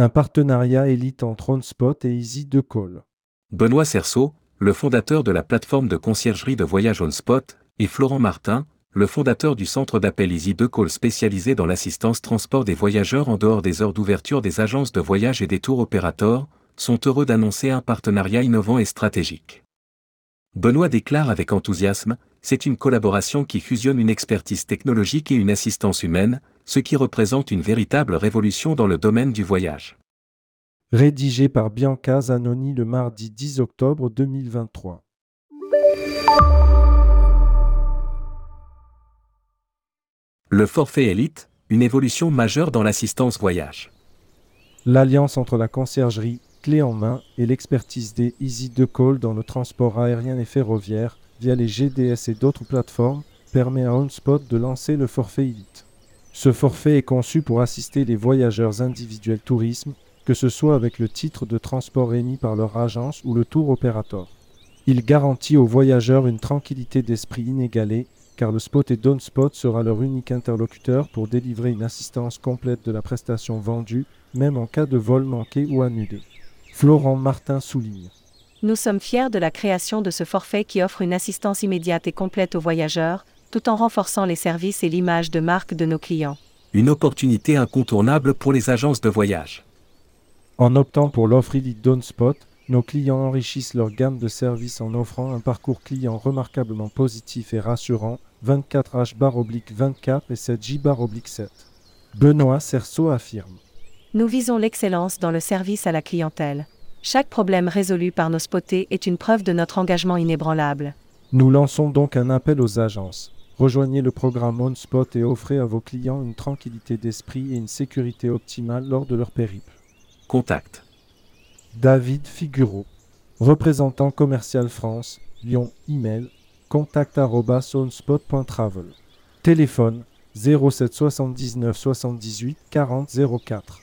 Un partenariat élite entre OnSpot et Easy de Call. Benoît Cerceau, le fondateur de la plateforme de conciergerie de voyage OnSpot, et Florent Martin, le fondateur du centre d'appel Easy de Call spécialisé dans l'assistance transport des voyageurs en dehors des heures d'ouverture des agences de voyage et des tours opérateurs, sont heureux d'annoncer un partenariat innovant et stratégique. Benoît déclare avec enthousiasme, c'est une collaboration qui fusionne une expertise technologique et une assistance humaine, ce qui représente une véritable révolution dans le domaine du voyage. Rédigé par Bianca Zanoni le mardi 10 octobre 2023. Le forfait Elite, une évolution majeure dans l'assistance voyage. L'alliance entre la conciergerie clé en main et l'expertise des Easy de Call dans le transport aérien et ferroviaire via les GDS et d'autres plateformes permet à OnSpot de lancer le forfait Elite. Ce forfait est conçu pour assister les voyageurs individuels tourisme, que ce soit avec le titre de transport émis par leur agence ou le tour opérateur. Il garantit aux voyageurs une tranquillité d'esprit inégalée car le spot et sera leur unique interlocuteur pour délivrer une assistance complète de la prestation vendue, même en cas de vol manqué ou annulé. Florent Martin souligne. Nous sommes fiers de la création de ce forfait qui offre une assistance immédiate et complète aux voyageurs, tout en renforçant les services et l'image de marque de nos clients. Une opportunité incontournable pour les agences de voyage. En optant pour l'offre Elite DownSpot, nos clients enrichissent leur gamme de services en offrant un parcours client remarquablement positif et rassurant 24H-24 et 7J-7. Benoît Cerceau affirme. Nous visons l'excellence dans le service à la clientèle. Chaque problème résolu par nos spotés est une preuve de notre engagement inébranlable. Nous lançons donc un appel aux agences. Rejoignez le programme OnSpot et offrez à vos clients une tranquillité d'esprit et une sécurité optimale lors de leur périple. Contact. David Figuro, représentant commercial France, Lyon, email contact@onspot.travel. Téléphone 07 79 78 40 04.